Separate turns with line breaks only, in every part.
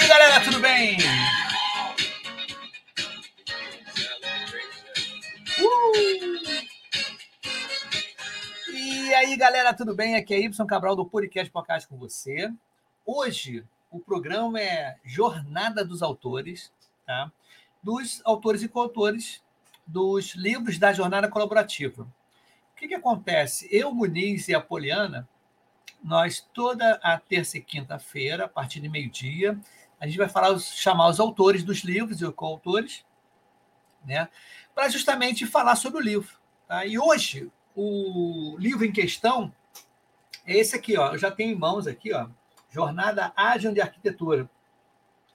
aí, galera, tudo bem? Uh! E aí, galera, tudo bem? Aqui é Y Cabral do Podcast Podcast com você. Hoje, o programa é Jornada dos Autores, tá? Dos autores e coautores dos livros da Jornada Colaborativa. O que, que acontece? Eu, Muniz e a Poliana, nós toda a terça e quinta-feira, a partir de meio-dia, a gente vai falar, chamar os autores dos livros e coautores, né? Para justamente falar sobre o livro. Tá? E hoje, o livro em questão é esse aqui, ó. Eu já tenho em mãos aqui, ó. Jornada Ágil de Arquitetura.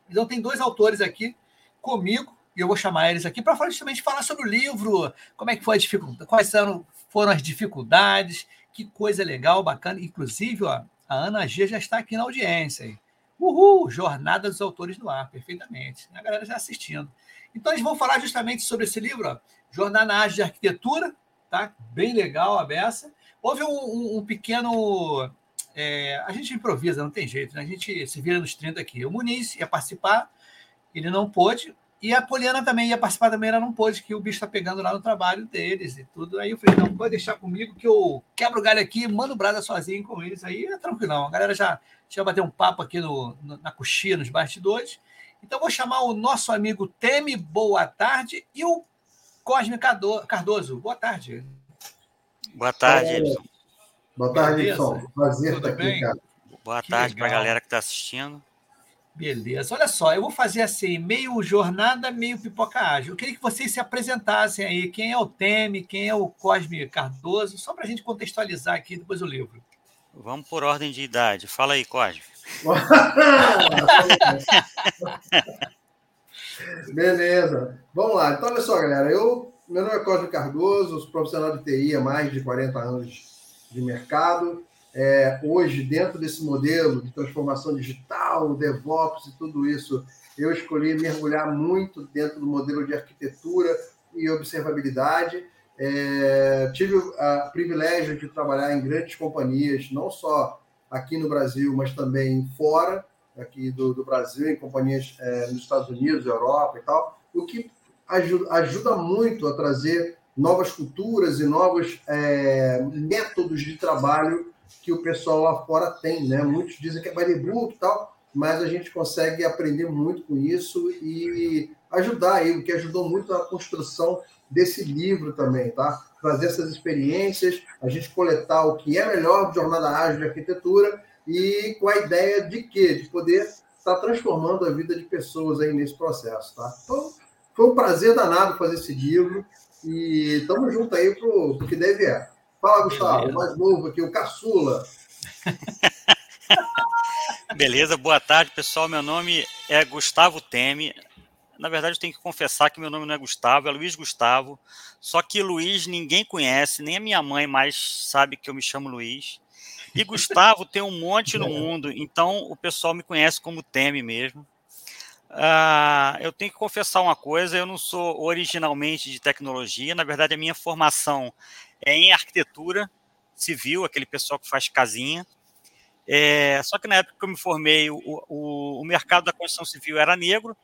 Então, tem dois autores aqui comigo, e eu vou chamar eles aqui para justamente falar sobre o livro, como é que foi a dificuldade, quais foram, foram as dificuldades, que coisa legal, bacana. Inclusive, ó, a Ana G já está aqui na audiência. Uhul! Jornada dos Autores no Ar, perfeitamente. A galera já assistindo. Então, eles vão falar justamente sobre esse livro, ó, Jornada de Arquitetura, tá? Bem legal a beça. Houve um, um, um pequeno. É, a gente improvisa, não tem jeito, né? A gente se vira nos 30 aqui. O Muniz ia participar, ele não pôde, e a Poliana também ia participar também, ela não pôde, que o bicho tá pegando lá no trabalho deles e tudo. Aí eu falei, não, pode deixar comigo que eu quebro o galho aqui, mando brada sozinho com eles. Aí é tranquilão. A galera já, já ter um papo aqui no, na coxinha, nos bastidores. Então vou chamar o nosso amigo Teme, boa tarde, e o Cosme Cardoso.
Boa tarde.
Boa tarde, Edson.
Boa tarde, Edson. Prazer Tudo estar bem? aqui,
cara. Boa tarde para a galera que está assistindo.
Beleza. Olha só, eu vou fazer assim, meio jornada, meio pipoca ágil. Eu queria que vocês se apresentassem aí, quem é o Teme, quem é o Cosme Cardoso, só para a gente contextualizar aqui depois o livro.
Vamos por ordem de idade. Fala aí, Cosme. Beleza. Vamos lá. Então, olha só, galera. Eu, meu nome é Cosme Cardoso, sou profissional de TI há mais de 40 anos de mercado é, hoje, dentro desse modelo de transformação digital, DevOps e tudo isso, eu escolhi mergulhar muito dentro do modelo de arquitetura e observabilidade. É, tive o privilégio de trabalhar em grandes companhias, não só aqui no Brasil, mas também fora aqui do, do Brasil, em companhias é, nos Estados Unidos, Europa e tal, o que ajuda, ajuda muito a trazer novas culturas e novos é, métodos de trabalho que o pessoal lá fora tem, né? Muitos dizem que é baribruto e tal, mas a gente consegue aprender muito com isso e ajudar aí, o que ajudou muito na construção desse livro também, tá? Trazer essas experiências, a gente coletar o que é melhor de jornada ágil de arquitetura e com a ideia de quê? De poder estar tá transformando a vida de pessoas aí nesse processo, tá? Então, foi um prazer danado fazer esse livro e estamos juntos aí para o que deve é. Fala, Gustavo, o mais novo aqui, o caçula.
Beleza, boa tarde, pessoal. Meu nome é Gustavo Teme. Na verdade, eu tenho que confessar que meu nome não é Gustavo, é Luiz Gustavo. Só que Luiz ninguém conhece, nem a minha mãe mais sabe que eu me chamo Luiz. E Gustavo tem um monte no é. mundo, então o pessoal me conhece como Teme mesmo. Uh, eu tenho que confessar uma coisa: eu não sou originalmente de tecnologia, na verdade, a minha formação é em arquitetura civil, aquele pessoal que faz casinha. É, só que na época que eu me formei, o, o, o mercado da construção civil era negro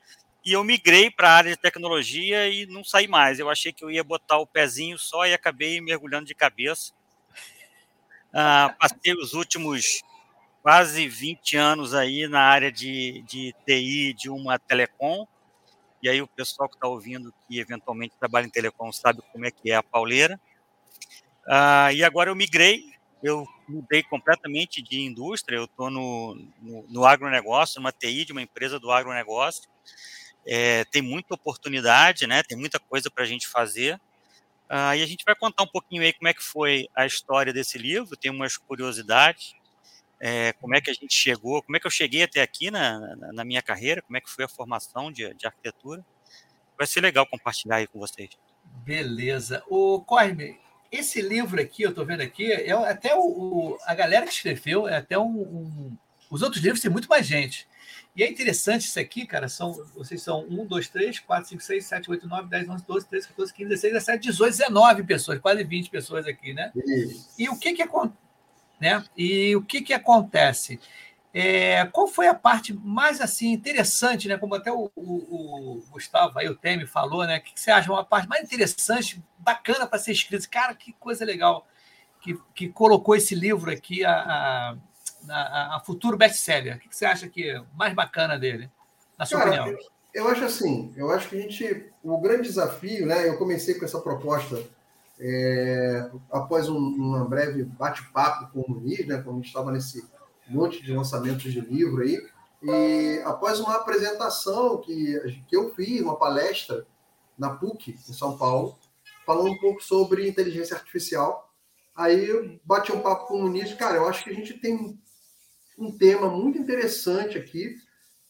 e eu migrei para a área de tecnologia e não saí mais. Eu achei que eu ia botar o pezinho só e acabei mergulhando de cabeça. Ah, passei os últimos quase 20 anos aí na área de, de TI de uma telecom. E aí o pessoal que está ouvindo que eventualmente trabalha em telecom sabe como é que é a pauleira. Ah, e agora eu migrei, eu mudei completamente de indústria, eu estou no, no, no agronegócio, numa TI de uma empresa do agronegócio. É, tem muita oportunidade, né? Tem muita coisa para a gente fazer. Ah, e a gente vai contar um pouquinho aí como é que foi a história desse livro, tem umas curiosidades, é, como é que a gente chegou, como é que eu cheguei até aqui na, na, na minha carreira, como é que foi a formação de, de arquitetura. Vai ser legal compartilhar aí com vocês.
Beleza. O Corme, esse livro aqui, eu estou vendo aqui, é até o, o, a galera que escreveu, é até um, um, Os outros livros tem muito mais gente. E é interessante isso aqui, cara. São, vocês são 1, 2, 3, 4, 5, 6, 7, 8, 9, 10, 11, 12, 13, 14, 15, 16, 17, 18, 19 pessoas, quase 20 pessoas aqui, né? né? E o que que acontece? Né? E o que que acontece? É, qual foi a parte mais assim interessante, né? Como até o, o, o Gustavo aí, o Temi falou, né? O que, você acha? Uma parte mais interessante, bacana para ser escrita. Cara, que coisa legal que, que colocou esse livro aqui a, a, a futuro best-seller. O que, que você acha que é mais bacana dele, na sua Cara,
opinião? Eu, eu acho assim, eu acho que a gente. O grande desafio, né? Eu comecei com essa proposta é, após um, um breve bate-papo com o Muniz, né? Quando a gente estava nesse um monte de lançamentos de livro aí. E após uma apresentação que, que eu fiz, uma palestra na PUC, em São Paulo, falando um pouco sobre inteligência artificial, aí eu bati um papo com o Nunes, cara, eu acho que a gente tem um tema muito interessante aqui,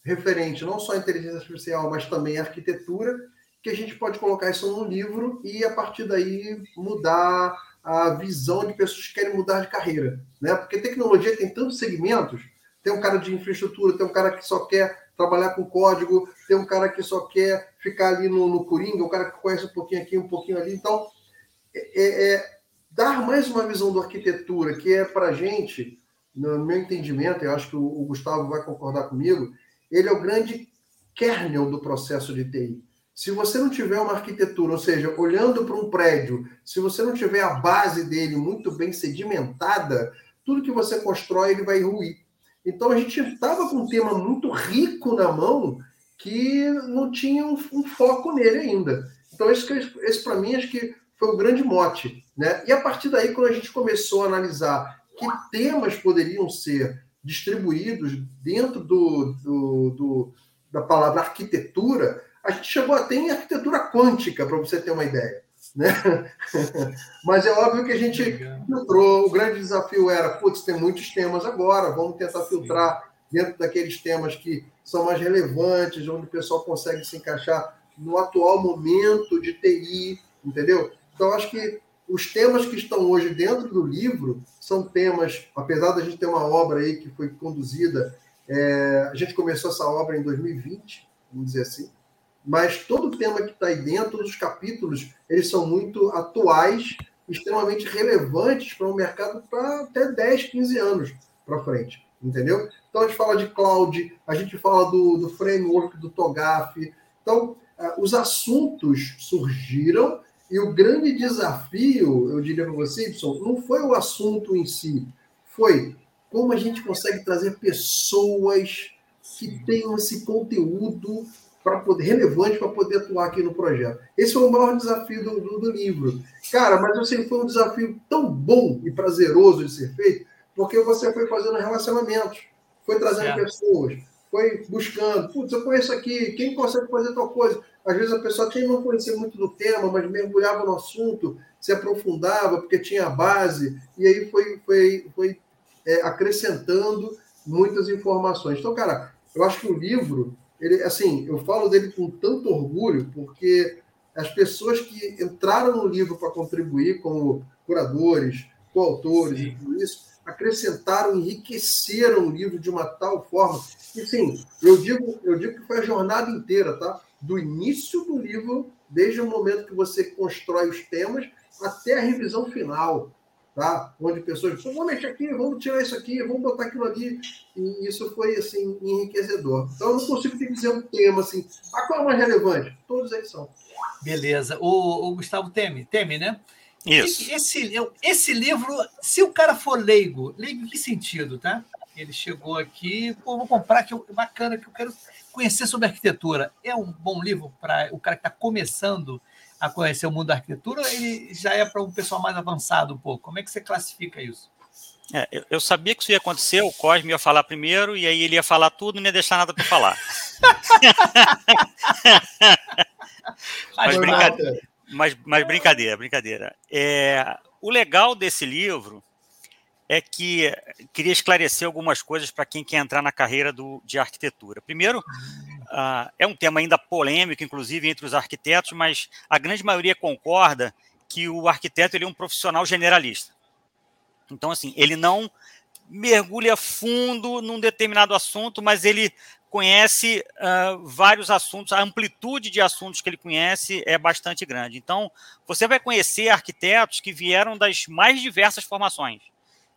referente não só à inteligência artificial, mas também à arquitetura, que a gente pode colocar isso num livro e, a partir daí, mudar a visão de pessoas que querem mudar de carreira, né? Porque tecnologia tem tantos segmentos, tem um cara de infraestrutura, tem um cara que só quer trabalhar com código, tem um cara que só quer ficar ali no, no Coringa, um cara que conhece um pouquinho aqui, um pouquinho ali. Então, é, é, é dar mais uma visão da arquitetura, que é para gente, no meu entendimento, eu acho que o, o Gustavo vai concordar comigo, ele é o grande kernel do processo de TI. Se você não tiver uma arquitetura, ou seja, olhando para um prédio, se você não tiver a base dele muito bem sedimentada, tudo que você constrói ele vai ruir. Então a gente estava com um tema muito rico na mão que não tinha um, um foco nele ainda. Então esse, esse para mim acho que foi o grande mote, né? E a partir daí quando a gente começou a analisar que temas poderiam ser distribuídos dentro do, do, do da palavra arquitetura, a gente chegou até em arquitetura quântica, para você ter uma ideia. Né? Mas é óbvio que a gente filtrou. O grande desafio era, putz, tem muitos temas agora, vamos tentar filtrar dentro daqueles temas que são mais relevantes, onde o pessoal consegue se encaixar no atual momento de TI, entendeu? Então, acho que os temas que estão hoje dentro do livro são temas, apesar da gente ter uma obra aí que foi conduzida, é, a gente começou essa obra em 2020, vamos dizer assim, mas todo o tema que está aí dentro, os capítulos, eles são muito atuais, extremamente relevantes para o um mercado para até 10, 15 anos para frente, entendeu? Então a gente fala de cloud, a gente fala do, do framework do TOGAF. Então, é, os assuntos surgiram e o grande desafio, eu diria para você, Ibson, não foi o assunto em si, foi como a gente consegue trazer pessoas que tenham esse conteúdo para poder relevante para poder atuar aqui no projeto. Esse foi o maior desafio do, do, do livro. Cara, mas que foi um desafio tão bom e prazeroso de ser feito, porque você foi fazendo relacionamentos, foi trazendo é. pessoas, foi buscando, putz, eu conheço aqui, quem consegue fazer tal coisa? Às vezes a pessoa quem não conhecia muito do tema, mas mergulhava no assunto, se aprofundava, porque tinha a base, e aí foi, foi, foi é, acrescentando muitas informações. Então, cara, eu acho que o livro ele, assim, eu falo dele com tanto orgulho, porque as pessoas que entraram no livro para contribuir como curadores, coautores e tudo isso, acrescentaram, enriqueceram o livro de uma tal forma que, sim, eu digo, eu digo que foi a jornada inteira, tá? Do início do livro, desde o momento que você constrói os temas, até a revisão final tá? Onde pessoas, vamos mexer aqui, vamos tirar isso aqui, vamos botar aquilo ali. E isso foi, assim, enriquecedor. Então, eu não consigo te dizer um tema, assim, A ah, qual é o mais relevante? Todos eles são.
Beleza. O, o Gustavo Teme, Teme, né?
Isso. Esse,
esse livro, se o cara for leigo, leigo em que sentido, tá? Ele chegou aqui, pô, vou comprar, que é bacana, que eu quero conhecer sobre arquitetura. É um bom livro para o cara que está começando a conhecer o mundo da arquitetura, ele já é para um pessoal mais avançado um pouco. Como é que você classifica isso?
É, eu, eu, sabia que isso ia acontecer, o Cosme ia falar primeiro, e aí ele ia falar tudo e não ia deixar nada para falar. mas, brincadeira, mas, mas, brincadeira, brincadeira. É, o legal desse livro é que queria esclarecer algumas coisas para quem quer entrar na carreira do, de arquitetura. Primeiro, ah, é um tema ainda polêmico, inclusive, entre os arquitetos, mas a grande maioria concorda que o arquiteto ele é um profissional generalista. Então, assim, ele não mergulha fundo num determinado assunto, mas ele conhece uh, vários assuntos, a amplitude de assuntos que ele conhece é bastante grande. Então, você vai conhecer arquitetos que vieram das mais diversas formações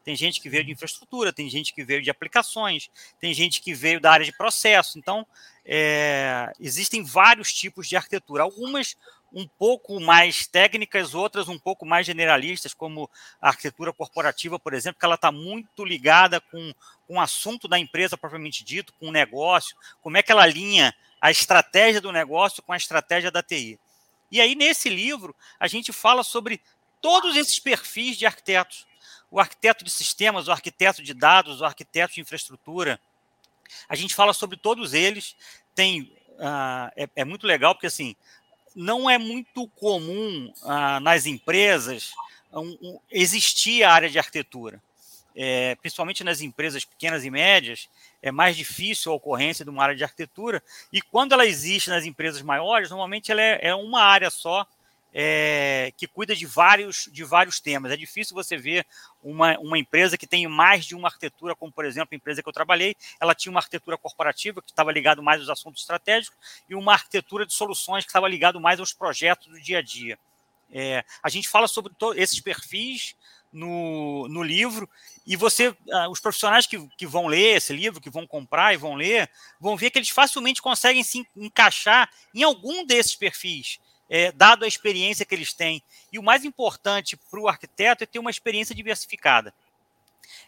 tem gente que veio de infraestrutura, tem gente que veio de aplicações, tem gente que veio da área de processo. Então, é, existem vários tipos de arquitetura, algumas um pouco mais técnicas, outras um pouco mais generalistas, como a arquitetura corporativa, por exemplo, que ela está muito ligada com, com o assunto da empresa propriamente dito, com o negócio, como é que ela alinha a estratégia do negócio com a estratégia da TI. E aí, nesse livro, a gente fala sobre todos esses perfis de arquitetos o arquiteto de sistemas, o arquiteto de dados, o arquiteto de infraestrutura. A gente fala sobre todos eles. Tem uh, é, é, muito legal porque assim não é muito comum uh, nas empresas um, um, existir a área de arquitetura. É, principalmente nas empresas pequenas e médias, é mais difícil a ocorrência de uma área de arquitetura. E quando ela existe nas empresas maiores, normalmente ela é, é uma área só é, que cuida de vários, de vários temas. É difícil você ver uma, uma empresa que tem mais de uma arquitetura, como por exemplo a empresa que eu trabalhei, ela tinha uma arquitetura corporativa que estava ligado mais aos assuntos estratégicos e uma arquitetura de soluções que estava ligado mais aos projetos do dia a dia. É, a gente fala sobre esses perfis no, no livro e você, ah, os profissionais que, que vão ler esse livro, que vão comprar e vão ler, vão ver que eles facilmente conseguem se encaixar em algum desses perfis é, dado a experiência que eles têm. E o mais importante para o arquiteto é ter uma experiência diversificada.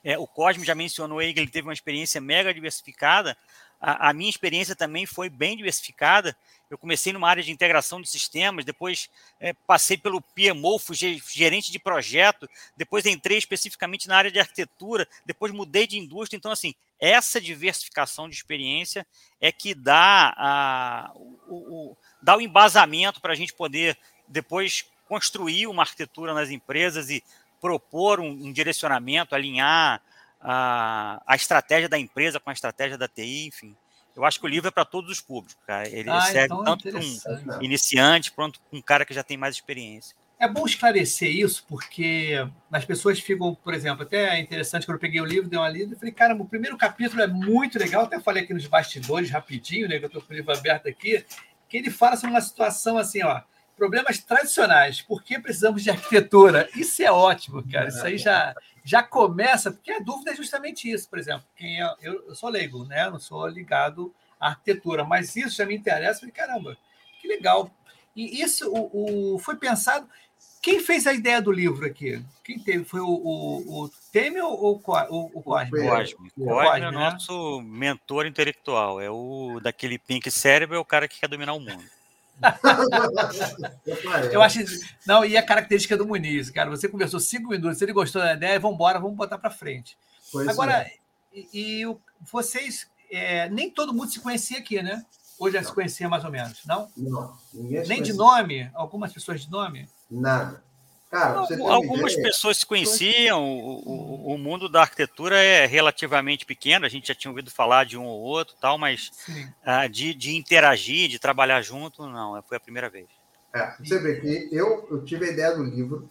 É, o Cosme já mencionou aí que ele teve uma experiência mega diversificada, a, a, minha experiência também foi bem diversificada. Eu comecei numa área de integração de sistemas, depois é, passei pelo PMO, fui gerente de projeto, depois entrei especificamente na área de arquitetura, depois mudei de indústria. Então, assim, essa diversificação de experiência é que dá, a, o, o, dá o embasamento para a gente poder depois construir uma arquitetura nas empresas e propor um, um direcionamento, alinhar a, a estratégia da empresa com a estratégia da TI, enfim. Eu acho que o livro é para todos os públicos, cara. Ele ah, serve então é tanto para um iniciante quanto para um cara que já tem mais experiência.
É bom esclarecer isso, porque as pessoas ficam, por exemplo, até é interessante quando eu peguei o livro, dei uma lida e falei, cara, o primeiro capítulo é muito legal, até falei aqui nos bastidores rapidinho, né? Que eu estou com o livro aberto aqui, que ele fala sobre uma situação assim, ó. Problemas tradicionais, por que precisamos de arquitetura? Isso é ótimo, cara. Isso aí já, já começa, porque a dúvida é justamente isso, por exemplo, quem é, eu, eu, sou leigo, né? não sou ligado à arquitetura, mas isso já me interessa, falei, caramba, que legal. E isso o, o, foi pensado. Quem fez a ideia do livro aqui? Quem teve? Foi o, o,
o
Temer ou o,
o,
o
Cosme? O Cosme. O Cosme é né? nosso mentor intelectual. É o daquele Pink Cérebro, é o cara que quer dominar o mundo
eu é. acho. Não, e a característica do Muniz, cara. Você conversou cinco minutos, ele gostou da ideia, vamos embora, vamos botar para frente. Pois Agora, é. e, e, vocês. É, nem todo mundo se conhecia aqui, né? Ou já não. se conhecia mais ou menos,
não?
Não. Nem conhecia. de nome? Algumas pessoas de nome?
Nada.
Cara, Algumas ideia, pessoas se conheciam, o, o, o, mundo da arquitetura é relativamente pequeno, a gente já tinha ouvido falar de um ou outro, tal, mas uh, de, de, interagir, de trabalhar junto, não, é, foi a primeira vez.
É, você vê que eu, eu tive a ideia do livro,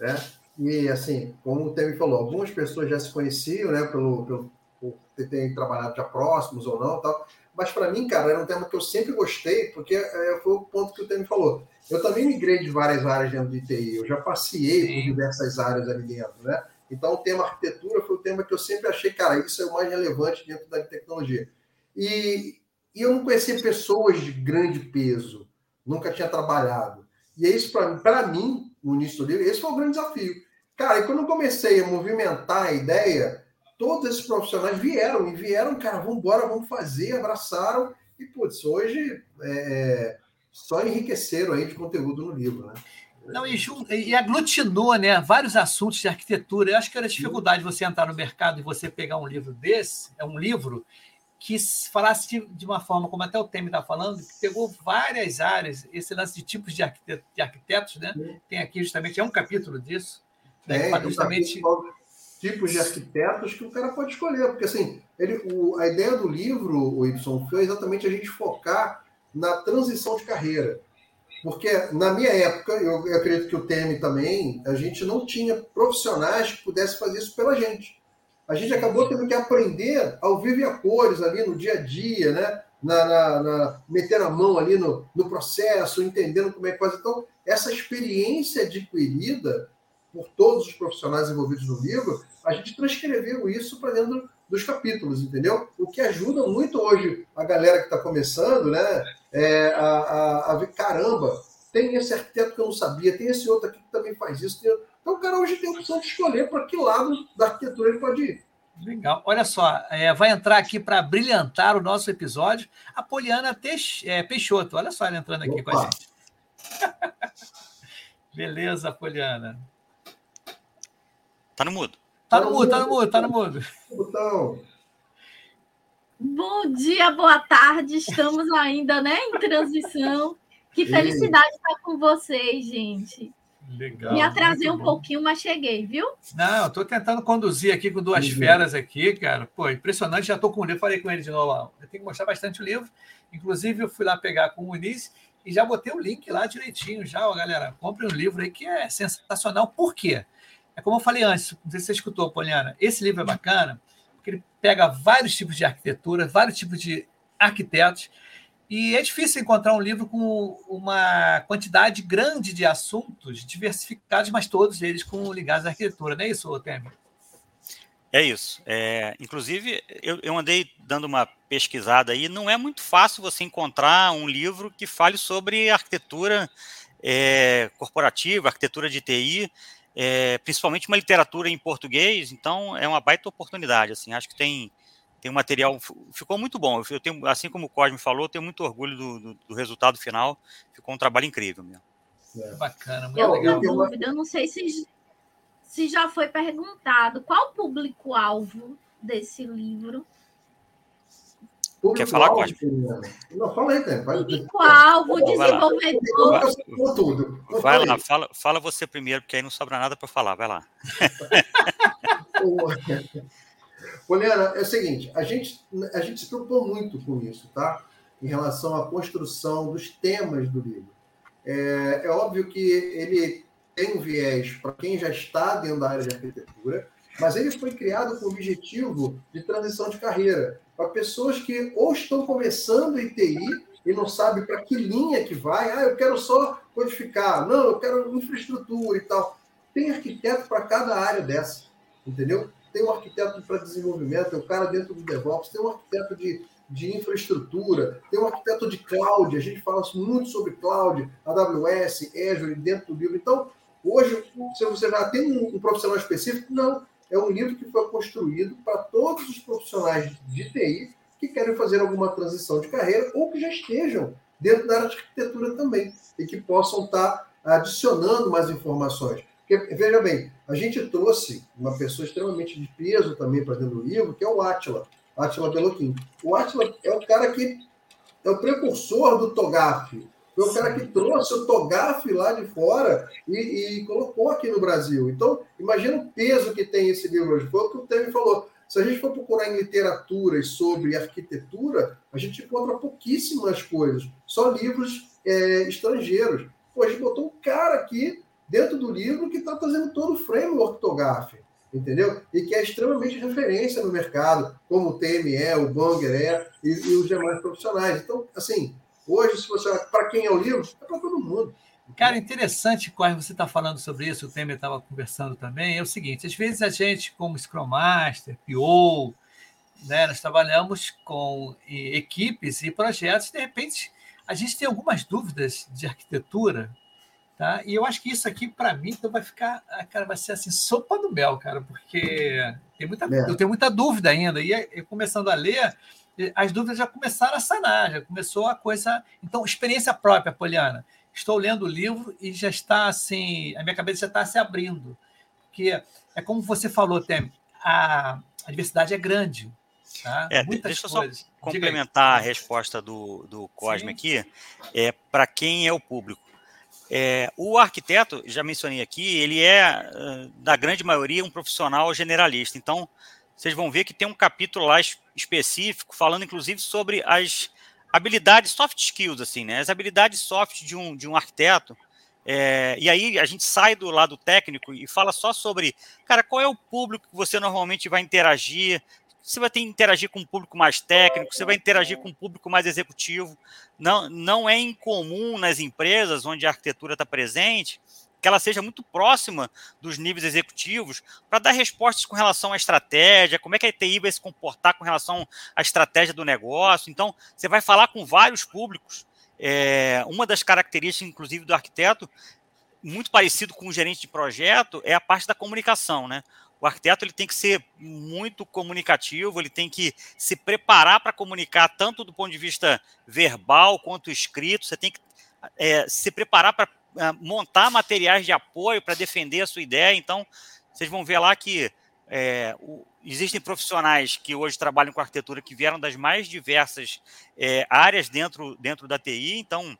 né? e assim, como o Temi falou, algumas pessoas já se conheciam, né, pelo, pelo por terem trabalhado já próximos ou não, tal, mas para mim, cara, era um tema que eu sempre gostei, porque é, foi o ponto que o Temi falou eu também migrei de várias áreas dentro de TI, eu já passeei por diversas áreas ali dentro, né? Então, o tema arquitetura foi o tema que eu sempre achei, cara, isso é o mais relevante dentro da tecnologia. E, e eu não conhecia pessoas de grande peso, nunca tinha trabalhado. E é isso, para mim, no início do livro, esse foi o grande desafio. Cara, e quando eu comecei a movimentar a ideia, todos esses profissionais vieram e vieram, cara, vamos embora, vamos fazer, abraçaram. E, putz, hoje é, é só enriqueceram aí de conteúdo no livro, né?
Não, e, e aglutinou né, vários assuntos de arquitetura. Eu acho que era dificuldade você entrar no mercado e você pegar um livro desse, é um livro que falasse de, uma forma, como até o Temer está falando, que pegou várias áreas, esse lance de tipos de, de arquitetos, né? Tem aqui justamente, é um capítulo disso.
Né, é, justamente... Tipos de arquitetos que o cara pode escolher, porque assim, ele, o, a ideia do livro, o Y, foi exatamente a gente focar na transição de carreira. Porque na minha época, eu, eu acredito que o Temi também, a gente não tinha profissionais que pudessem fazer isso pela gente. A gente acabou tendo que aprender ao vivo e a cores ali no dia a dia, né? Na, na, na, meter a mão ali no, no processo, entendendo como é que faz. Então, essa experiência adquirida por todos os profissionais envolvidos no livro, a gente transcreveu isso para dentro dos capítulos, entendeu? O que ajuda muito hoje a galera que está começando, né? É, a, a, a, ver, caramba, tem esse arquiteto que eu não sabia, tem esse outro aqui que também faz isso. Tem... Então, o cara hoje tem a opção de escolher para que lado da arquitetura ele pode ir.
Legal. Olha só, é, vai entrar aqui para brilhantar o nosso episódio a Poliana Teix, é, Peixoto. Olha só ela entrando aqui Opa. com a gente. Beleza, Poliana.
Tá no mudo.
Tá no
mudo,
tá no mudo, tá no tá mudo. Botão.
Bom dia, boa tarde. Estamos ainda, né, em transição. Que felicidade estar com vocês, gente. Legal. Me atrasei um bom. pouquinho, mas cheguei, viu?
Não, estou tentando conduzir aqui com duas uhum. feras aqui, cara. Pô, impressionante. Já estou com o livro. Falei com ele de novo. Eu tenho que mostrar bastante o livro. Inclusive, eu fui lá pegar com o Muniz e já botei o link lá direitinho. Já, ó, galera, compre um livro aí que é sensacional. Por quê? É como eu falei antes, não sei se você escutou, Poliana. Esse livro é bacana. Uhum porque ele pega vários tipos de arquitetura, vários tipos de arquitetos, e é difícil encontrar um livro com uma quantidade grande de assuntos diversificados, mas todos eles com ligados à arquitetura, não é
isso,
Temer?
É
isso.
É, inclusive, eu, eu, andei dando uma pesquisada aí. Não é muito fácil você encontrar um livro que fale sobre arquitetura é, corporativa, arquitetura de TI é, principalmente uma literatura em português, então é uma baita oportunidade, assim, acho que tem tem um material, ficou muito bom, eu tenho, assim como o Cosme falou, tenho muito orgulho do, do, do resultado final, ficou um trabalho incrível mesmo. É. Bacana,
muito eu, legal. dúvida, eu não sei se, se já foi perguntado, qual o público-alvo desse livro?
Público Quer falar, alvo, né? Não, fala aí, cara. Público-alvo,
desenvolvedor. Vai,
tudo. vai lá, fala, fala você primeiro, porque aí não sobra nada para falar. Vai lá.
Poliana, é o seguinte, a gente, a gente se preocupou muito com isso, tá? Em relação à construção dos temas do livro. É, é óbvio que ele tem um viés para quem já está dentro da área de arquitetura, mas ele foi criado com o objetivo de transição de carreira para pessoas que ou estão começando em TI e não sabem para que linha que vai. Ah, eu quero só codificar. Não, eu quero infraestrutura e tal. Tem arquiteto para cada área dessa, entendeu? Tem um arquiteto para desenvolvimento, tem um cara dentro do DevOps, tem um arquiteto de, de infraestrutura, tem um arquiteto de cloud. A gente fala muito sobre cloud, AWS, Azure, dentro do livro. Então, hoje, se você já tem um, um profissional específico, não é um livro que foi construído para todos os profissionais de TI que querem fazer alguma transição de carreira ou que já estejam dentro da área de arquitetura também e que possam estar tá adicionando mais informações. Porque, veja bem, a gente trouxe uma pessoa extremamente de peso também para dentro do livro, que é o Atila, Atila Beloquim. O Atila é o cara que é o precursor do TOGAF, foi o cara que trouxe o Togaf lá de fora e, e, colocou aqui no Brasil. Então, imagina o peso que tem esse livro hoje. Foi o que o Temer falou. Se a gente for procurar em literaturas sobre arquitetura, a gente encontra pouquíssimas coisas, só livros é, estrangeiros. Pô, a gente botou um cara aqui dentro do livro que está trazendo todo o framework Togaf. entendeu? E que é extremamente referência no mercado, como o TME, o Banger é e, e os demais profissionais. Então, assim, Hoje, se você para quem é o livro, é para todo mundo.
Cara, interessante, Corre, você está falando sobre isso, o Temer estava conversando também. É o seguinte: às vezes a gente, como Scrum Master, PO, né, nós trabalhamos com equipes e projetos, e de repente a gente tem algumas dúvidas de arquitetura, tá? E eu acho que isso aqui, para mim, então vai ficar, ah, cara, vai ser assim, sopa do mel, cara, porque tem muita, é. eu tenho muita dúvida ainda. E começando a ler, as dúvidas já começaram a sanar, já começou a coisa. Então, experiência própria, Poliana. Estou lendo o livro e já está assim, a minha cabeça já está se abrindo. Porque é como você falou, Tem, a, a diversidade é grande. Tá? É,
deixa eu coisas. só complementar a resposta do, do Cosme Sim. aqui. É, Para quem é o público? É, o arquiteto, já mencionei aqui, ele é, da grande maioria, um profissional generalista. Então, vocês vão ver que tem um capítulo lá específico falando, inclusive, sobre as habilidades soft skills, assim, né? As habilidades soft de um, de um arquiteto. É, e aí a gente sai do lado técnico e fala só sobre, cara, qual é o público que você normalmente vai interagir? Você vai ter que interagir com um público mais técnico, você vai interagir com um público mais executivo. Não, não é incomum nas empresas onde a arquitetura está presente que ela seja muito próxima dos níveis executivos para dar respostas com relação à estratégia, como é que a TI vai se comportar com relação à estratégia do negócio. Então, você vai falar com vários públicos. É, uma das características, inclusive, do arquiteto, muito parecido com o gerente de projeto, é a parte da comunicação, né? O arquiteto ele tem que ser muito comunicativo, ele tem que se preparar para comunicar tanto do ponto de vista verbal quanto escrito. Você tem que é, se preparar para é, montar materiais de apoio para defender a sua ideia. Então, vocês vão ver lá que é, o, existem profissionais que hoje trabalham com arquitetura que vieram das mais diversas é, áreas dentro, dentro da TI. Então,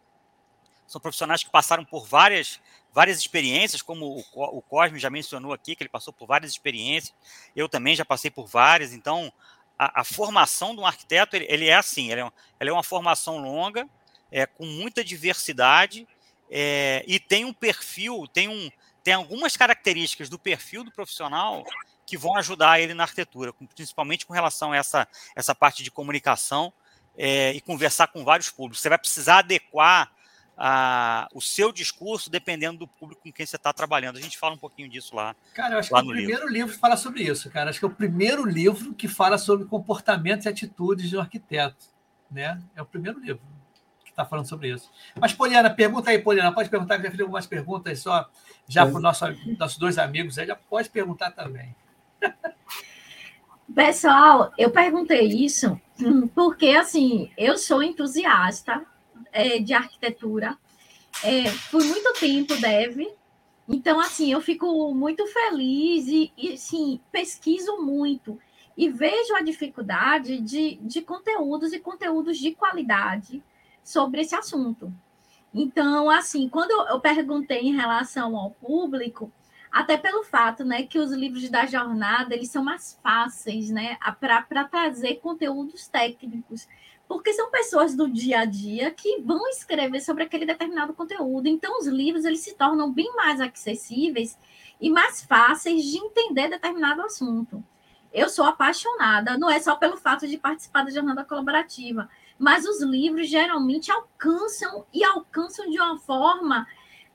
são profissionais que passaram por várias várias experiências, como o, Cosme já mencionou aqui, que ele passou por várias experiências, eu também já passei por várias, então a, a formação de um arquiteto, ele, ele é assim, ele é, é, uma formação longa, é, com muita diversidade, é, e tem um perfil, tem, um, tem algumas características do perfil do profissional que vão ajudar ele na arquitetura, principalmente com relação a essa, essa parte de comunicação é, e conversar com vários públicos. Você vai precisar adequar a, o seu discurso dependendo do público com quem você está trabalhando. A gente fala um pouquinho disso lá.
Cara, eu acho que o primeiro livro. livro. fala sobre isso, cara. Acho que é o primeiro livro que fala sobre comportamentos e atitudes de um arquiteto. Né? É o primeiro livro está falando sobre isso. Mas, Poliana, pergunta aí, Poliana, pode perguntar, que já fiz algumas perguntas só já para os nosso, nossos dois amigos aí, já pode perguntar também.
Pessoal, eu perguntei isso porque, assim, eu sou entusiasta é, de arquitetura, é, por muito tempo deve, então, assim, eu fico muito feliz e, e sim, pesquiso muito e vejo a dificuldade de, de conteúdos e conteúdos de qualidade sobre esse assunto. Então, assim, quando eu perguntei em relação ao público, até pelo fato, né, que os livros da jornada, eles são mais fáceis, né, para trazer conteúdos técnicos, porque são pessoas do dia a dia que vão escrever sobre aquele determinado conteúdo. Então, os livros, eles se tornam bem mais acessíveis e mais fáceis de entender determinado assunto. Eu sou apaixonada, não é só pelo fato de participar da jornada colaborativa, mas os livros geralmente alcançam e alcançam de uma forma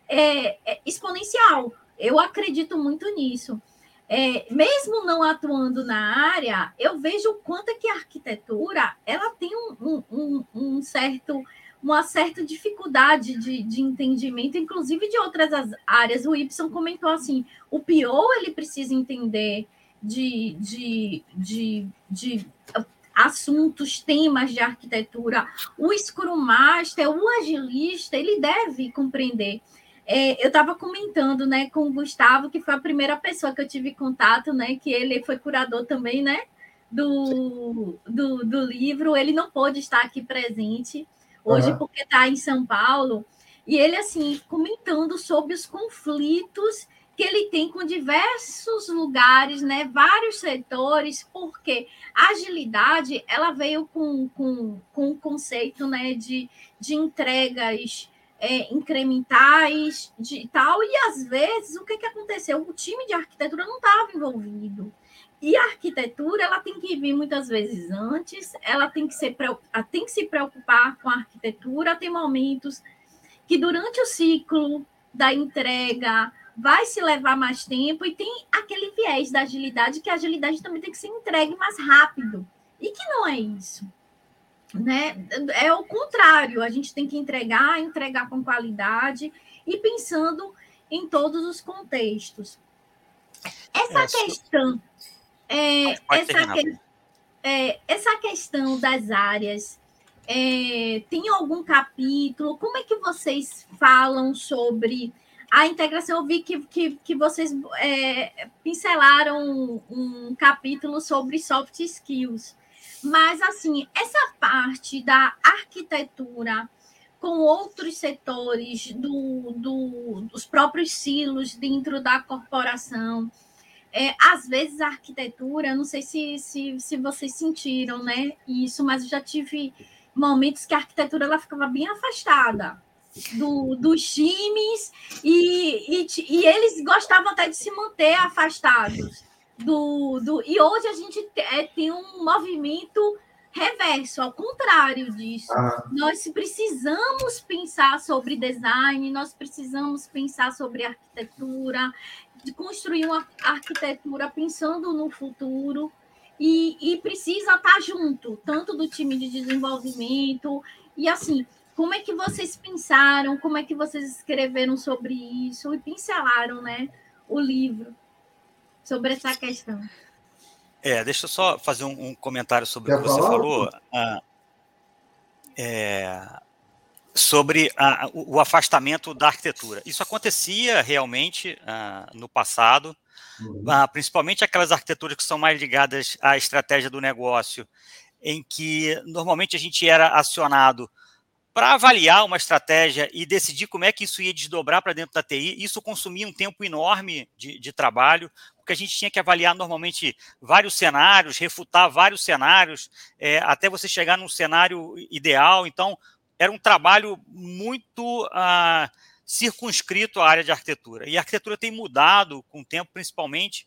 é, é, exponencial. Eu acredito muito nisso. É, mesmo não atuando na área, eu vejo o quanto é que a arquitetura ela tem um, um, um certo, uma certa dificuldade de, de, entendimento, inclusive de outras áreas. O Ibsen comentou assim: o pior ele precisa entender de, de, de, de assuntos, temas de arquitetura, o Scrum Master, o agilista, ele deve compreender. É, eu estava comentando né, com o Gustavo, que foi a primeira pessoa que eu tive contato, né, que ele foi curador também né, do, do, do livro. Ele não pôde estar aqui presente hoje uhum. porque está em São Paulo. E ele, assim, comentando sobre os conflitos que ele tem com diversos lugares, né, vários setores, porque a agilidade ela veio com, com, com o conceito né, de, de entregas é, incrementais de tal, e às vezes o que, que aconteceu? O time de arquitetura não estava envolvido. E a arquitetura ela tem que vir muitas vezes antes, ela tem que, ser, tem que se preocupar com a arquitetura. Tem momentos que durante o ciclo da entrega vai se levar mais tempo e tem aquele viés da agilidade, que a agilidade também tem que ser entregue mais rápido. E que não é isso. Né? É o contrário, a gente tem que entregar, entregar com qualidade e pensando em todos os contextos. Essa é, questão. É, essa, que, é, essa questão das áreas é, tem algum capítulo? Como é que vocês falam sobre a integração, eu vi que, que, que vocês é, pincelaram um, um capítulo sobre soft skills. Mas, assim, essa parte da arquitetura com outros setores do, do, dos próprios silos dentro da corporação, é, às vezes a arquitetura, não sei se, se, se vocês sentiram né, isso, mas eu já tive momentos que a arquitetura ela ficava bem afastada do, dos times, e, e, e, eles gostavam até de se manter afastados. Do, do, e hoje a gente é, tem um movimento reverso, ao contrário disso. Ah. Nós precisamos pensar sobre design, nós precisamos pensar sobre arquitetura, construir uma arquitetura pensando no futuro. E, e, precisa estar junto, tanto do time de desenvolvimento, e assim, como é que vocês pensaram? Como é que vocês escreveram sobre isso e pincelaram, né, o livro sobre essa questão? É,
deixa eu só fazer um, um comentário sobre Quer o que falar? você falou. Ah, é, sobre o, o, afastamento da arquitetura. Isso acontecia realmente ah, no passado, uhum. ah, principalmente aquelas arquiteturas que são mais ligadas à estratégia do negócio, em que normalmente a gente era acionado para avaliar uma estratégia e decidir como é que isso ia desdobrar para dentro da TI, isso consumia um tempo enorme de, de, trabalho, porque a gente tinha que avaliar normalmente vários cenários, refutar vários cenários, é, até você chegar num cenário ideal. Então, era um trabalho muito ah, circunscrito à área de arquitetura. E a arquitetura tem mudado com o tempo, principalmente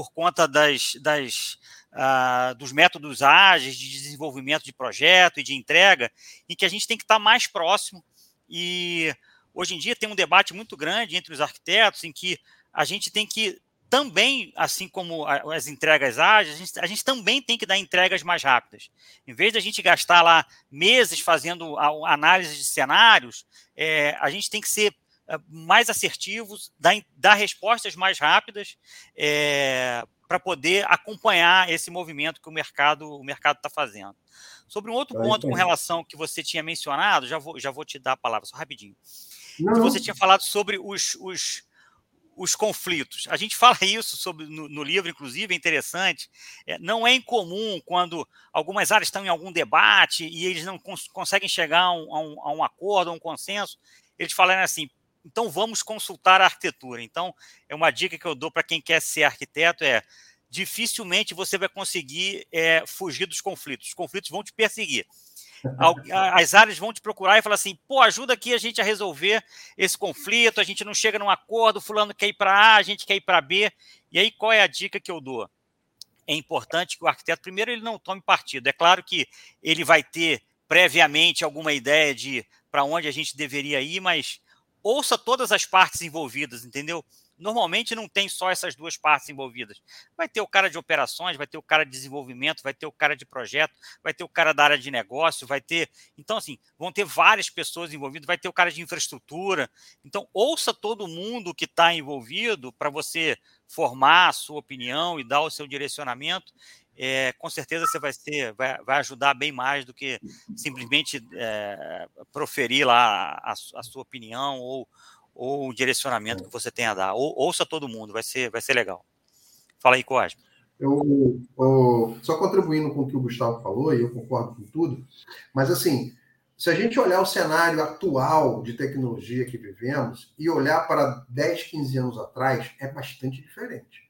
por conta das, das ah, dos métodos ágeis de desenvolvimento de projeto e de entrega, em que a gente tem que estar mais próximo. E hoje em dia tem um debate muito grande entre os arquitetos em que a gente tem que também, assim como as entregas ágeis, a gente, a gente, também tem que dar entregas mais rápidas. Em vez de a gente gastar lá meses fazendo análise de cenários, é, a gente tem que ser eh, mais assertivos, dar, dar respostas mais rápidas é, eh, para poder acompanhar esse movimento que o mercado o mercado está fazendo. Sobre um outro ponto com relação que você tinha mencionado, já vou, já vou te dar a palavra só rapidinho. Não. Você tinha falado sobre os, os os conflitos. A gente fala isso sobre, no, no livro, inclusive, é interessante. É, não é incomum quando algumas áreas estão em algum debate e eles não cons conseguem chegar a um, a um, a um acordo, a um consenso, eles falarem assim: então vamos consultar a arquitetura. Então é uma dica que eu dou para quem quer ser arquiteto é dificilmente você vai conseguir é, fugir dos conflitos. Os conflitos vão te perseguir. As áreas vão te procurar e falar assim: pô, ajuda aqui a gente a resolver esse conflito, a gente não chega num acordo, fulano quer ir para A, a gente quer ir para B. E aí, qual é a dica que eu dou? É importante que o arquiteto, primeiro, ele não tome partido. É claro que ele vai ter previamente alguma ideia de para onde a gente deveria ir, mas ouça todas as partes envolvidas, entendeu? Normalmente não tem só essas duas partes envolvidas. Vai ter o cara de operações, vai ter o cara de desenvolvimento, vai ter o cara de projeto, vai ter o cara da área de negócio, vai ter. Então, assim, vão ter várias pessoas envolvidas, vai ter o cara de infraestrutura. Então, ouça todo mundo que está envolvido para você formar a sua opinião e dar o seu direcionamento é, com certeza você vai, ser, vai, vai, ajudar bem mais do que simplesmente é, proferir lá a, a, sua opinião ou, ou o direcionamento é. que você tem a dar. Ou, ouça todo mundo, vai ser, vai ser legal. Fala aí, Cosme.
Eu, eu, só contribuindo com o que o Gustavo falou, e eu concordo com tudo, mas assim, se a gente olhar o cenário atual de tecnologia que vivemos e olhar para 10, 15 anos atrás, é bastante diferente.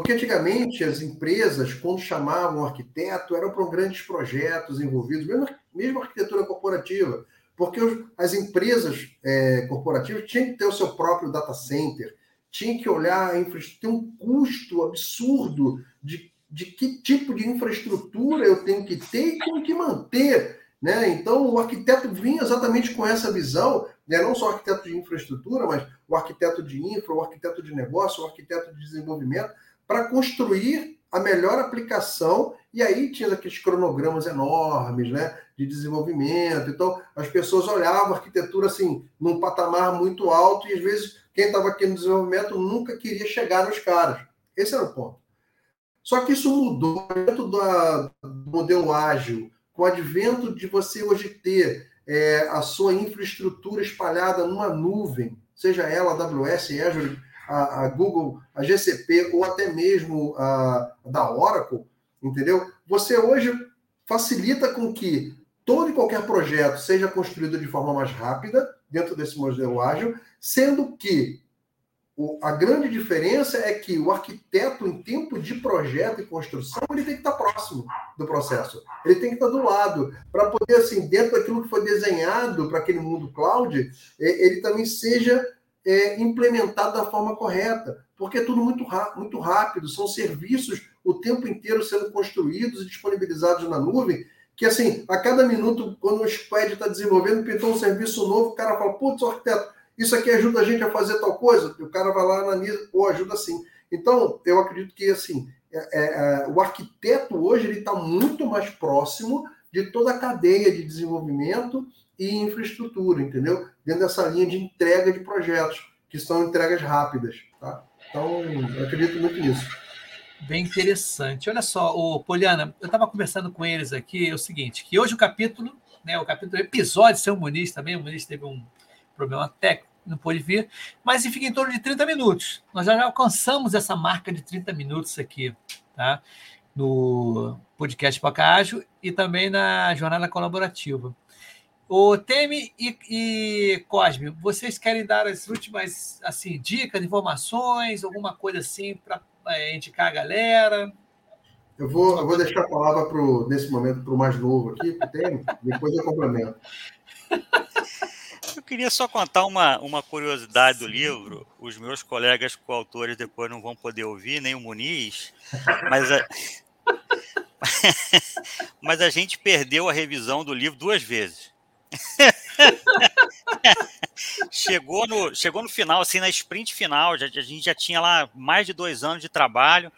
Porque antigamente as empresas, quando chamavam arquiteto, eram para grandes projetos envolvidos, mesmo, mesmo arquitetura corporativa, porque os, as empresas é, corporativas tinham que ter o seu próprio data center, tinham que olhar a infraestrutura, ter um custo absurdo de, de que tipo de infraestrutura eu tenho que ter e tenho que manter. Né? Então, o arquiteto vinha exatamente com essa visão, né? não só o arquiteto de infraestrutura, mas o arquiteto de infra, o arquiteto de negócio, o arquiteto de desenvolvimento, para construir a melhor aplicação. E aí tinha aqueles cronogramas enormes, né, de desenvolvimento. Então, as pessoas olhavam a arquitetura assim, num patamar muito alto, e às vezes quem estava aqui no desenvolvimento nunca queria chegar nos caras. Esse era o ponto. Só que isso mudou dentro do modelo ágil, com o advento de você hoje ter é, a sua infraestrutura espalhada numa nuvem, seja ela AWS, Azure, a, a Google, a GCP ou até mesmo a, da Oracle, entendeu? Você hoje facilita com que todo e qualquer projeto seja construído de forma mais rápida dentro desse modelo ágil, sendo que a grande diferença é que o arquiteto, em tempo de projeto e construção, ele tem que estar próximo do processo. Ele tem que estar do lado. Para poder, assim, dentro daquilo que foi desenhado para aquele mundo cloud, é, ele também seja é, implementado da forma correta, porque é tudo muito, muito rápido, são serviços o tempo inteiro sendo construídos e disponibilizados na nuvem, que assim, a cada minuto, quando o squad está desenvolvendo, pintou um serviço novo, o cara fala, putz, arquiteto, isso aqui ajuda a gente a fazer tal coisa, e o cara vai lá, analisa, ou ajuda sim. Então, eu acredito que assim, é, é, é o arquiteto hoje ele está muito mais próximo de toda a cadeia de desenvolvimento e infraestrutura, entendeu? Dentro dessa linha de entrega de projetos, que são entregas rápidas, tá? Então, eu acredito muito nisso.
Bem interessante. Olha só, o Poliana, eu estava conversando com eles aqui, é o seguinte, que hoje o capítulo, né, o capítulo episódio um Muniz também, o Muniz teve um problema técnico, não pôde vir, mas fica em torno de 30 minutos. Nós já alcançamos essa marca de 30 minutos aqui, tá? No podcast Boca e também na jornada colaborativa. O Temi e, e Cosme, vocês querem dar as últimas assim dicas, informações, alguma coisa assim para é, indicar a galera?
Eu vou, eu vou deixar a palavra pro, nesse momento para o mais novo aqui, o Temi, depois eu complemento.
Eu queria só contar uma, uma curiosidade do livro. Os meus colegas coautores depois não vão poder ouvir, nem o Muniz, mas a, mas a gente perdeu a revisão do livro duas vezes. chegou, no, chegou no final, assim, na sprint final, já, a gente já tinha lá mais de dois anos de trabalho,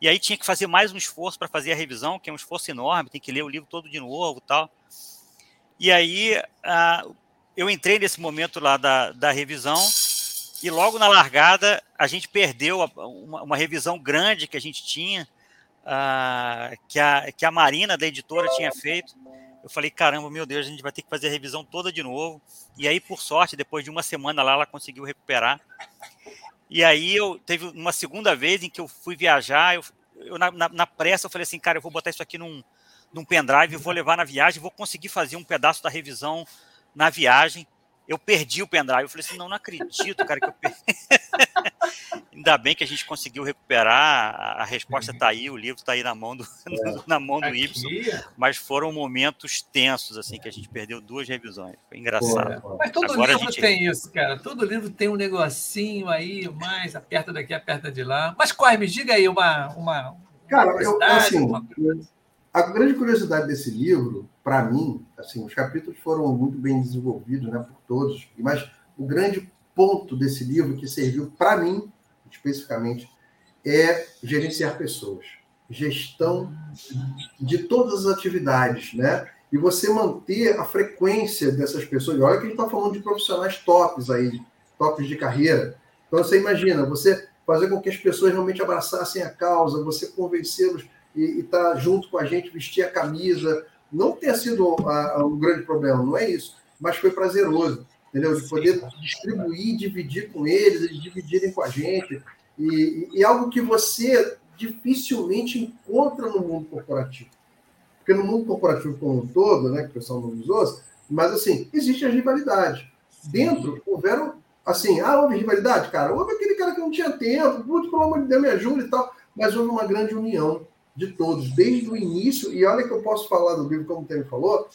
e aí tinha que fazer mais um esforço para fazer a revisão, que é um esforço enorme, tem que ler o livro todo de novo tal. E aí ah, eu entrei nesse momento lá da, da revisão, e logo na largada a gente perdeu uma, uma revisão grande que a gente tinha, ah, que, a, que a Marina, da editora, tinha feito eu falei, caramba, meu Deus, a gente vai ter que fazer a revisão toda de novo. E aí, por sorte, depois de uma semana lá, ela conseguiu recuperar. E aí eu teve uma segunda vez em que eu fui viajar, eu, eu na, na, na, pressa eu falei assim, cara, eu vou botar isso aqui num, num pendrive, vou levar na viagem, vou conseguir fazer um pedaço da revisão na viagem. Eu perdi o pendrive. Eu falei assim, não, não acredito, cara, que eu perdi. Ainda bem que a gente conseguiu recuperar, a resposta está uhum. aí, o livro está aí na mão do, é. na mão do tá Y, mas foram momentos tensos, assim, que a gente perdeu duas revisões. Foi engraçado. Pô,
é. Mas todo Agora livro gente... tem isso, cara. Todo livro tem um negocinho aí, mais aperta daqui, aperta de lá. Mas, Corre, me diga aí uma. uma
cara, uma eu, assim, uma... a grande curiosidade desse livro, para mim, assim, os capítulos foram muito bem desenvolvidos né, por todos, mas o grande ponto desse livro que serviu para mim, especificamente, é gerenciar pessoas, gestão de todas as atividades, né? E você manter a frequência dessas pessoas. olha que a gente está falando de profissionais tops aí, tops de carreira. Então você imagina, você fazer com que as pessoas realmente abraçassem a causa, você convencê-los e estar tá junto com a gente, vestir a camisa. Não ter sido a, ah, a, um grande problema, não é isso, mas foi prazeroso entendeu? De poder distribuir, dividir com eles, eles dividirem com a gente. E, e, algo que você dificilmente encontra no mundo corporativo. Porque no mundo corporativo como um todo, né, que o pessoal não nos ouça, mas assim, existe a rivalidade. Dentro, houveram, assim, ah, houve rivalidade, cara, houve aquele cara que não tinha tempo, putz, pelo amor de Deus, me ajuda e tal, mas houve uma grande união de todos, desde o início, e olha que eu posso falar do livro, como o Temer falou,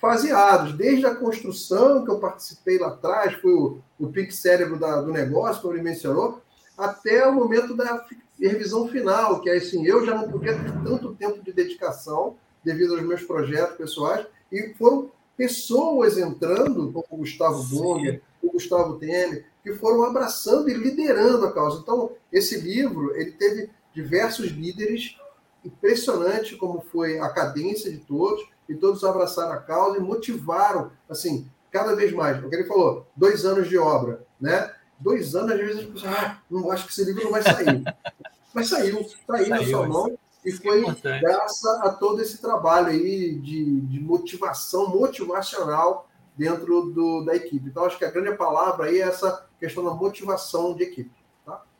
faseados, desde a construção que eu participei lá atrás, foi o, o pique cérebro da, do negócio, como ele mencionou, até o momento da revisão final, que é assim, eu já não podia ter tanto tempo de dedicação devido aos meus projetos pessoais, e foram pessoas entrando, como o Gustavo Bonner, o Gustavo Temer, que foram abraçando e liderando a causa. Então, esse livro, ele teve diversos líderes impressionante como foi a cadência de todos, e todos abraçaram a causa e motivaram, assim, cada vez mais. É o que ele falou, dois anos de obra, né? Dois anos, às vezes, ah, não acho que esse livro não vai sair. Mas saiu, saiu na sua mão e é foi graças a todo esse trabalho aí de, de motivação, motivacional dentro do, da equipe. Então, acho que a grande palavra aí é essa questão da motivação de equipe.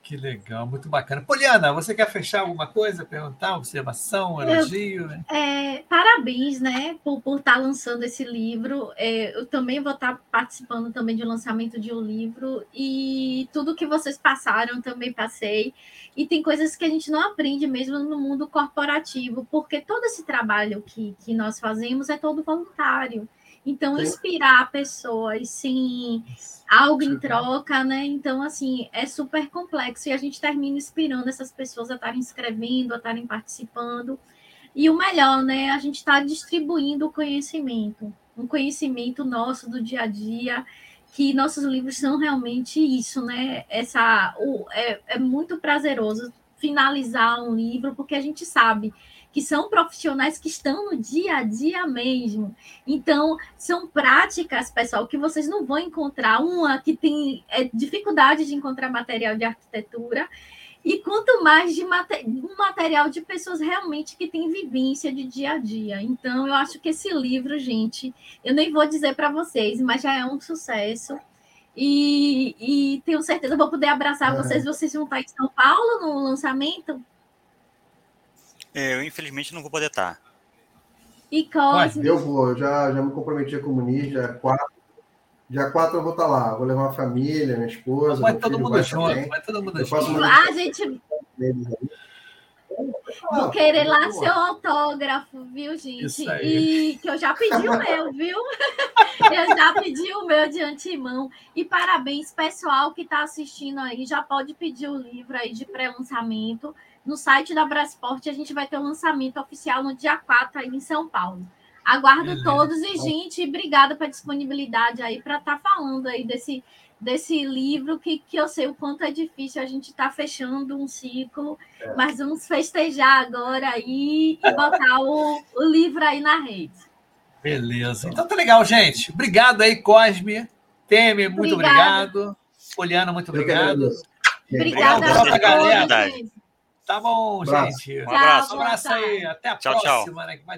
Que legal, muito bacana. Poliana, você quer fechar alguma coisa, perguntar, observação, é, elogio?
Eu, é, parabéns, né, por, por estar tá lançando esse livro. É, eu também vou estar tá participando também de lançamento de um livro e tudo que vocês passaram também passei. E tem coisas que a gente não aprende mesmo no mundo corporativo, porque todo esse trabalho que, que nós fazemos é todo voluntário. Então, inspirar pessoas sem algo em é troca, né? Então, assim, é super complexo e a gente termina inspirando essas pessoas a estarem escrevendo, a estarem participando. E o melhor, né? A gente está distribuindo o conhecimento, um conhecimento nosso do dia a dia, que nossos livros são realmente isso, né? Essa, o, é, é muito prazeroso finalizar um livro, porque a gente sabe que são profissionais que estão no dia a dia mesmo. Então, são práticas, pessoal, que vocês não vão encontrar. Uma que tem é, dificuldade de encontrar material de arquitetura. E quanto mais de mate, um material de pessoas realmente que têm vivência de dia a dia. Então, eu acho que esse livro, gente, eu nem vou dizer para vocês, mas já é um sucesso. E, e tenho certeza, vou poder abraçar vocês. Vocês vão estar em São Paulo no lançamento?
É, eu, infelizmente, não vou poder estar.
E Cosme?
Eu vou, já, já me comprometi com o Muniz, já é quatro. Dia é 4 eu vou estar lá, vou levar a família, minha esposa. Vai
todo mundo junto, vai todo mundo
junto. Ah, gente. vou querer lá boa. seu autógrafo, viu, gente? E que eu já pedi o meu, viu? eu já pedi o meu de antemão. E parabéns, pessoal que está assistindo aí. Já pode pedir o livro aí de pré-lançamento. No site da Brasport a gente vai ter o um lançamento oficial no dia 4 aí em São Paulo. Aguardo Beleza. Uhum. todos e, gente, obrigada pela disponibilidade aí para estar tá falando aí desse, desse livro que, que eu sei o quanto é difícil a gente estar tá fechando um ciclo, é. mas vamos festejar agora aí e botar o, o livro aí na rede.
Beleza. Então tá legal, gente. Obrigado aí, Cosme. Temer, muito obrigado. obrigado. Poliana, muito obrigado.
Obrigada, Obrigada a todos. Tá bom, gente. Um abraço. Um abraço aí. Até a tchau, próxima, tchau. né?